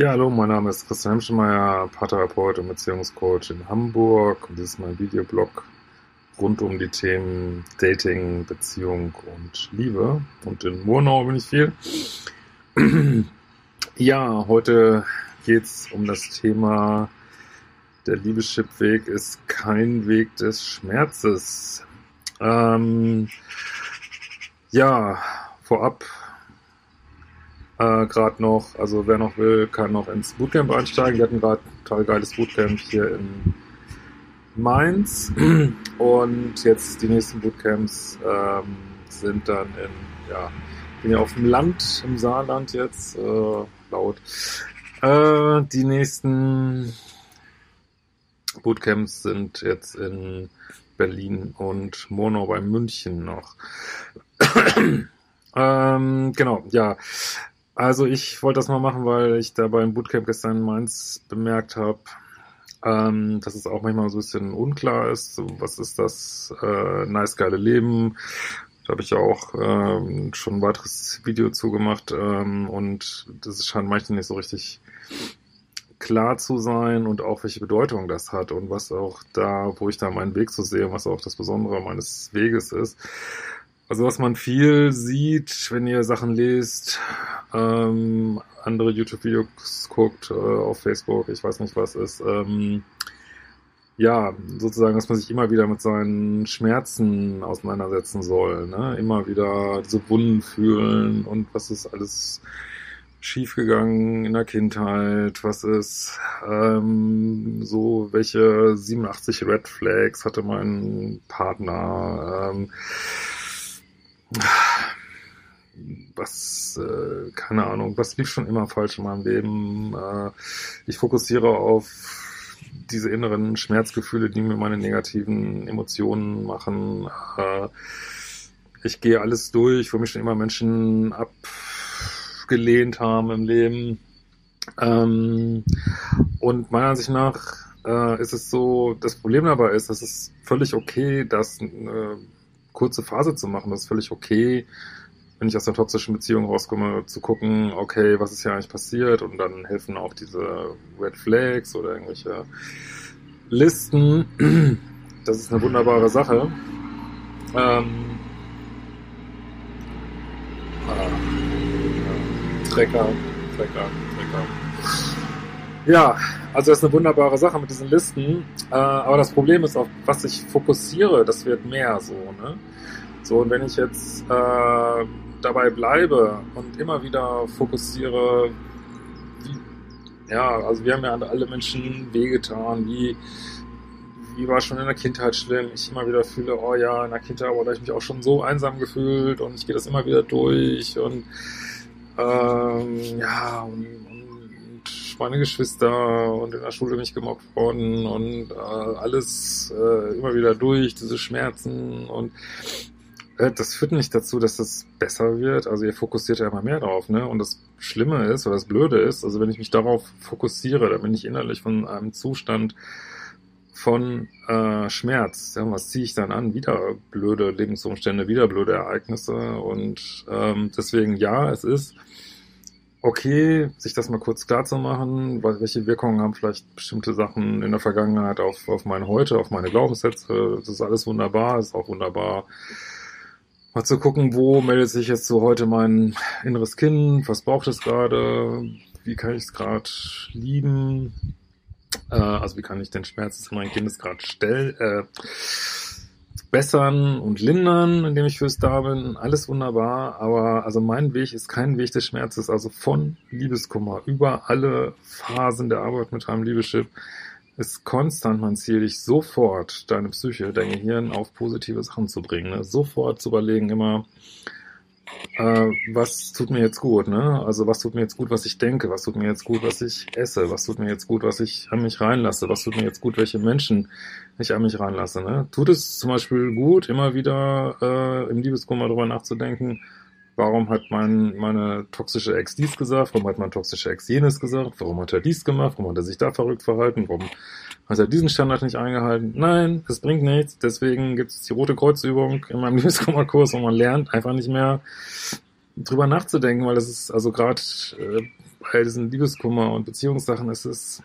Ja, hallo, mein Name ist Christian Hemschemeyer, Paartherapeut und Beziehungscoach in Hamburg und dies ist mein Videoblog rund um die Themen Dating, Beziehung und Liebe. Und in Murnau bin ich viel. Ja, heute geht's um das Thema der Liebeschip-Weg ist kein Weg des Schmerzes. Ähm, ja, vorab äh, gerade noch, also wer noch will, kann noch ins Bootcamp einsteigen. Wir hatten gerade ein total geiles Bootcamp hier in Mainz und jetzt die nächsten Bootcamps ähm, sind dann in, ja, bin ja auf dem Land, im Saarland jetzt, äh, laut. Äh, die nächsten Bootcamps sind jetzt in Berlin und Murnau bei München noch. ähm, genau, ja. Also ich wollte das mal machen, weil ich da beim Bootcamp gestern in Mainz bemerkt habe, ähm, dass es auch manchmal so ein bisschen unklar ist, so, was ist das äh, nice geile Leben. Da habe ich ja auch ähm, schon ein weiteres Video zugemacht ähm, und das scheint manchmal nicht so richtig klar zu sein und auch welche Bedeutung das hat und was auch da, wo ich da meinen Weg zu so sehe, was auch das Besondere meines Weges ist. Also was man viel sieht, wenn ihr Sachen lest, ähm, andere YouTube-Videos guckt, äh, auf Facebook, ich weiß nicht was ist, ähm, ja, sozusagen, dass man sich immer wieder mit seinen Schmerzen auseinandersetzen soll, ne? Immer wieder diese Wunden fühlen und was ist alles schiefgegangen in der Kindheit, was ist ähm, so, welche 87 Red Flags hatte mein Partner, ähm, was, äh, keine Ahnung, was lief schon immer falsch in meinem Leben. Äh, ich fokussiere auf diese inneren Schmerzgefühle, die mir meine negativen Emotionen machen. Äh, ich gehe alles durch, wo mich schon immer Menschen abgelehnt haben im Leben. Ähm, und meiner Ansicht nach äh, ist es so, das Problem dabei ist, es völlig okay, dass äh, kurze Phase zu machen. Das ist völlig okay, wenn ich aus einer toxischen Beziehung rauskomme, zu gucken, okay, was ist hier eigentlich passiert und dann helfen auch diese Red Flags oder irgendwelche Listen. Das ist eine wunderbare Sache. Ähm, ah, Trecker, Trecker, Trecker. Ja, also das ist eine wunderbare Sache mit diesen Listen. Äh, aber das Problem ist, auf was ich fokussiere, das wird mehr so. Ne? So, und wenn ich jetzt äh, dabei bleibe und immer wieder fokussiere, wie, ja, also wir haben ja alle Menschen wehgetan, wie, wie war schon in der Kindheit schlimm. Ich immer wieder fühle, oh ja, in der Kindheit wurde ich mich auch schon so einsam gefühlt und ich gehe das immer wieder durch und ähm, ja, und, meine Geschwister und in der Schule mich gemobbt worden und äh, alles äh, immer wieder durch, diese Schmerzen und das führt nicht dazu, dass das besser wird. Also ihr fokussiert ja immer mehr drauf, ne? Und das Schlimme ist oder das Blöde ist, also wenn ich mich darauf fokussiere, dann bin ich innerlich von einem Zustand von äh, Schmerz. Ja, was ziehe ich dann an? Wieder blöde Lebensumstände, wieder blöde Ereignisse. Und ähm, deswegen ja, es ist okay, sich das mal kurz klar zu welche Wirkungen haben vielleicht bestimmte Sachen in der Vergangenheit auf, auf mein Heute, auf meine Glaubenssätze. Das ist alles wunderbar, ist auch wunderbar. Mal zu gucken, wo meldet sich jetzt so heute mein inneres Kind, was braucht es gerade, wie kann ich es gerade lieben, äh, also wie kann ich den Schmerz des meines Kindes gerade stellen, äh, bessern und lindern, indem ich fürs da bin. Alles wunderbar, aber also mein Weg ist kein Weg des Schmerzes. Also von Liebeskummer über alle Phasen der Arbeit mit einem Liebeschip ist konstant mein Ziel, dich sofort, deine Psyche, dein Gehirn auf positive Sachen zu bringen. Ne? Sofort zu überlegen, immer, äh, was tut mir jetzt gut, ne? Also was tut mir jetzt gut, was ich denke, was tut mir jetzt gut, was ich esse, was tut mir jetzt gut, was ich an mich reinlasse, was tut mir jetzt gut, welche Menschen ich an mich reinlasse, ne? Tut es zum Beispiel gut, immer wieder äh, im Liebeskummer darüber nachzudenken, warum hat mein, meine toxische Ex dies gesagt, warum hat mein toxischer Ex jenes gesagt, warum hat er dies gemacht, warum hat er sich da verrückt verhalten, warum hat er diesen Standard nicht eingehalten. Nein, es bringt nichts, deswegen gibt es die rote Kreuzübung in meinem Liebeskummerkurs, wo man lernt, einfach nicht mehr drüber nachzudenken, weil es ist, also gerade äh, bei diesen Liebeskummer und Beziehungssachen, es ist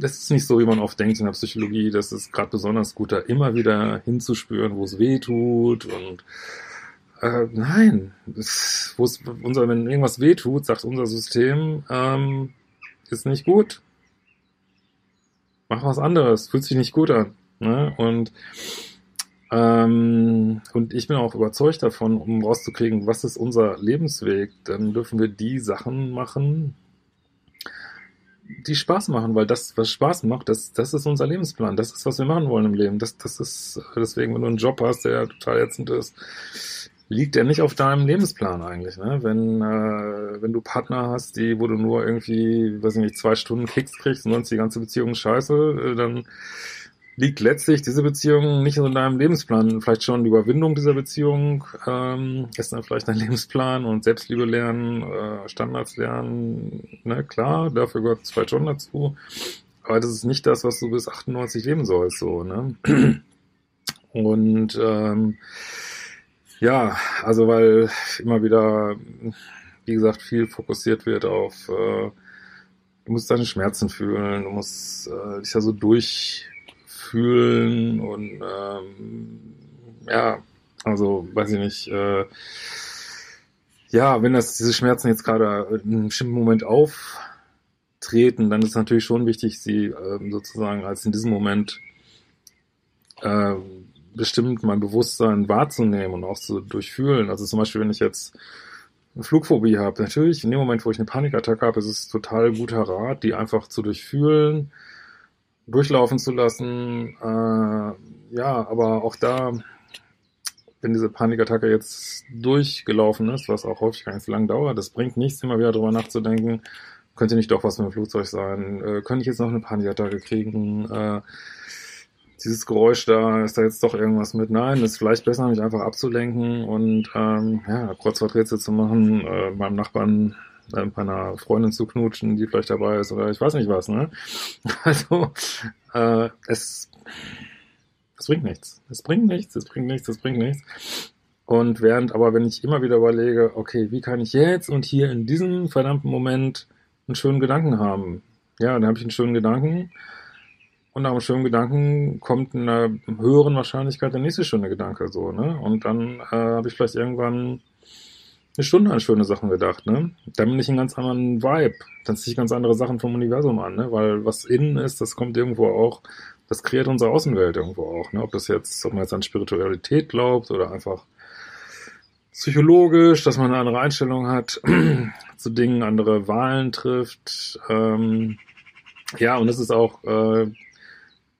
das ist nicht so, wie man oft denkt in der Psychologie. Das ist gerade besonders gut, da immer wieder hinzuspüren, wo es weh tut und äh, nein, wo unser, wenn irgendwas wehtut, sagt unser System, ähm, ist nicht gut. Mach was anderes, fühlt sich nicht gut an. Ne? Und ähm, und ich bin auch überzeugt davon, um rauszukriegen, was ist unser Lebensweg, dann dürfen wir die Sachen machen, die Spaß machen, weil das, was Spaß macht, das, das ist unser Lebensplan. Das ist, was wir machen wollen im Leben. Das, das ist, deswegen, wenn du einen Job hast, der total ätzend ist, liegt der nicht auf deinem Lebensplan eigentlich. Ne? Wenn, äh, wenn du Partner hast, die, wo du nur irgendwie, weiß ich nicht, zwei Stunden Kicks kriegst und sonst die ganze Beziehung scheiße, äh, dann liegt letztlich diese Beziehung nicht in deinem Lebensplan. Vielleicht schon die Überwindung dieser Beziehung ähm, ist dann vielleicht dein Lebensplan und Selbstliebe lernen, äh, Standards lernen, ne, klar, dafür gehört es vielleicht dazu. Aber das ist nicht das, was du bis 98 leben sollst, so, ne? Und ähm, ja, also weil immer wieder, wie gesagt, viel fokussiert wird auf, äh, du musst deine Schmerzen fühlen, du musst äh, dich da so durchfühlen und ähm, ja, also weiß ich nicht, äh, ja, wenn das diese Schmerzen jetzt gerade in einem bestimmten Moment auftreten, dann ist natürlich schon wichtig, sie äh, sozusagen als in diesem Moment äh, bestimmt mein Bewusstsein wahrzunehmen und auch zu durchfühlen. Also zum Beispiel, wenn ich jetzt eine Flugphobie habe, natürlich in dem Moment, wo ich eine Panikattacke habe, ist es total guter Rat, die einfach zu durchfühlen, durchlaufen zu lassen. Äh, ja, aber auch da, wenn diese Panikattacke jetzt durchgelaufen ist, was auch häufig so lange dauert, das bringt nichts, immer wieder drüber nachzudenken, könnte nicht doch was mit dem Flugzeug sein, äh, könnte ich jetzt noch eine Panikattacke kriegen, äh, dieses Geräusch da, ist da jetzt doch irgendwas mit? Nein, ist vielleicht besser, mich einfach abzulenken und ähm, ja, Kreuzworträtsel zu machen, äh, beim Nachbarn äh, bei einer Freundin zu knutschen, die vielleicht dabei ist oder ich weiß nicht was, ne? Also äh, es, es bringt nichts. Es bringt nichts, es bringt nichts, es bringt nichts. Und während aber, wenn ich immer wieder überlege, okay, wie kann ich jetzt und hier in diesem verdammten Moment einen schönen Gedanken haben? Ja, dann habe ich einen schönen Gedanken und nach einem schönen Gedanken kommt in einer höheren Wahrscheinlichkeit der nächste schöne Gedanke so, ne? Und dann äh, habe ich vielleicht irgendwann eine Stunde an schöne Sachen gedacht, ne? Dann bin ich einen ganz anderen Vibe. Dann ziehe ich ganz andere Sachen vom Universum an, ne? Weil was innen ist, das kommt irgendwo auch, das kreiert unsere Außenwelt irgendwo auch, ne? Ob das jetzt, ob man jetzt an Spiritualität glaubt oder einfach psychologisch, dass man eine andere Einstellung hat zu Dingen, andere Wahlen trifft. Ähm, ja, und das ist auch äh,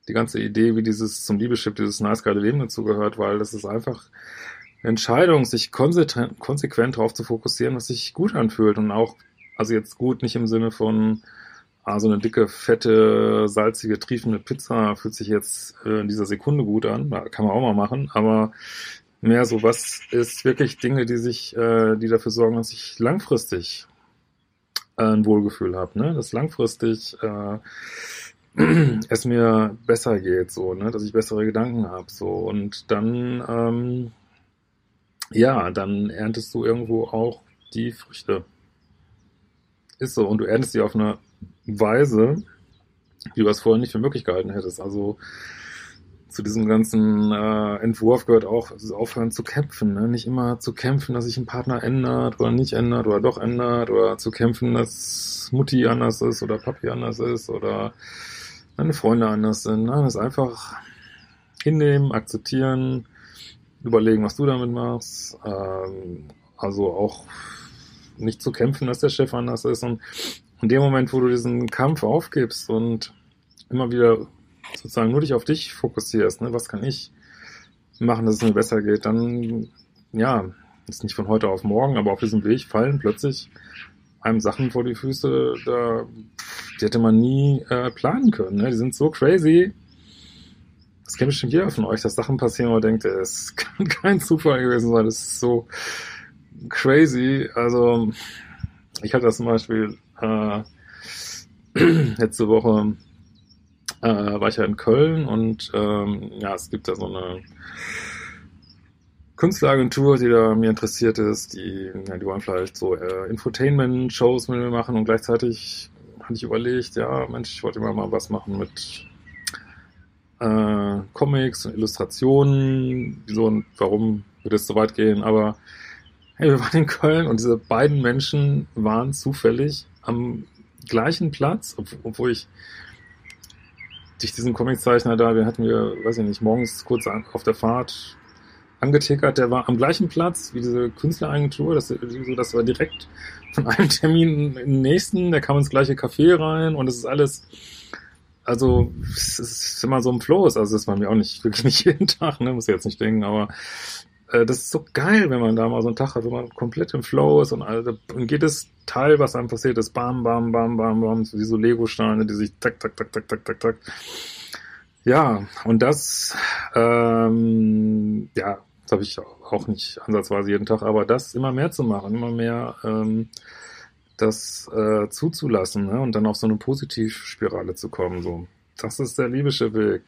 die ganze Idee, wie dieses zum Liebeschip, dieses nice geile Leben dazugehört, weil das ist einfach eine Entscheidung, sich konsequent, konsequent darauf zu fokussieren, was sich gut anfühlt und auch, also jetzt gut nicht im Sinne von, ah, so eine dicke, fette, salzige, triefende Pizza fühlt sich jetzt äh, in dieser Sekunde gut an, kann man auch mal machen, aber mehr so, was ist wirklich Dinge, die sich, äh, die dafür sorgen, dass ich langfristig äh, ein Wohlgefühl habe, ne? Das langfristig äh, es mir besser geht, so, ne, dass ich bessere Gedanken habe, so und dann, ähm, ja, dann erntest du irgendwo auch die Früchte. Ist so und du erntest sie auf eine Weise, wie du es vorher nicht für möglich gehalten hättest. Also zu diesem ganzen äh, Entwurf gehört auch das Aufhören zu kämpfen. Ne? Nicht immer zu kämpfen, dass sich ein Partner ändert oder nicht ändert oder doch ändert oder zu kämpfen, dass Mutti anders ist oder Papi anders ist oder meine Freunde anders sind. Nein, das einfach hinnehmen, akzeptieren, überlegen, was du damit machst. Ähm, also auch nicht zu kämpfen, dass der Chef anders ist. Und in dem Moment, wo du diesen Kampf aufgibst und immer wieder sozusagen nur dich auf dich fokussierst, ne? was kann ich machen, dass es mir besser geht, dann, ja, ist nicht von heute auf morgen, aber auf diesem Weg fallen plötzlich einem Sachen vor die Füße, da, die hätte man nie äh, planen können. Ne? Die sind so crazy. Das kennt bestimmt jeder von euch, dass Sachen passieren, wo man denkt, es kann kein Zufall gewesen sein. Das ist so crazy. Also, ich hatte das zum Beispiel äh, letzte Woche äh, war ich ja in Köln und ähm, ja, es gibt da so eine Künstleragentur, die da mir interessiert ist, die, ja, die wollen vielleicht so äh, Infotainment-Shows mit mir machen und gleichzeitig hatte ich überlegt, ja, Mensch, ich wollte immer mal was machen mit äh, Comics und Illustrationen, wieso und warum würde es so weit gehen, aber hey, wir waren in Köln und diese beiden Menschen waren zufällig am gleichen Platz, obwohl ich durch diesen Comiczeichner da, den hatten wir, weiß ich nicht, morgens kurz auf der Fahrt angetickert, der war am gleichen Platz wie diese Künstleragentur, das, das war direkt von einem Termin in den nächsten, der kam ins gleiche Café rein und es ist alles, also es ist immer so ein Flow, also das war mir auch nicht, wirklich nicht jeden Tag, ne, muss ich jetzt nicht denken, aber äh, das ist so geil, wenn man da mal so einen Tag hat, wo man komplett im Flow ist und, also, und jedes Teil, was einem passiert ist, bam, bam, bam, bam, bam, wie so Lego-Steine, die sich tak, tak, tak, tak, tak, tak, tak. Ja, und das, ähm, ja, das habe ich auch nicht ansatzweise jeden Tag, aber das immer mehr zu machen, immer mehr ähm, das äh, zuzulassen ne? und dann auf so eine Positivspirale zu kommen. So, das ist der liebische Weg.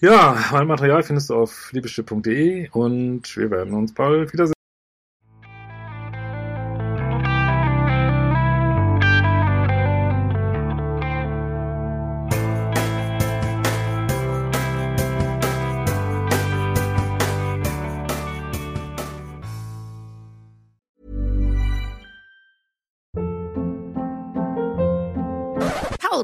Ja, mein Material findest du auf liebische.de und wir werden uns bald wiedersehen.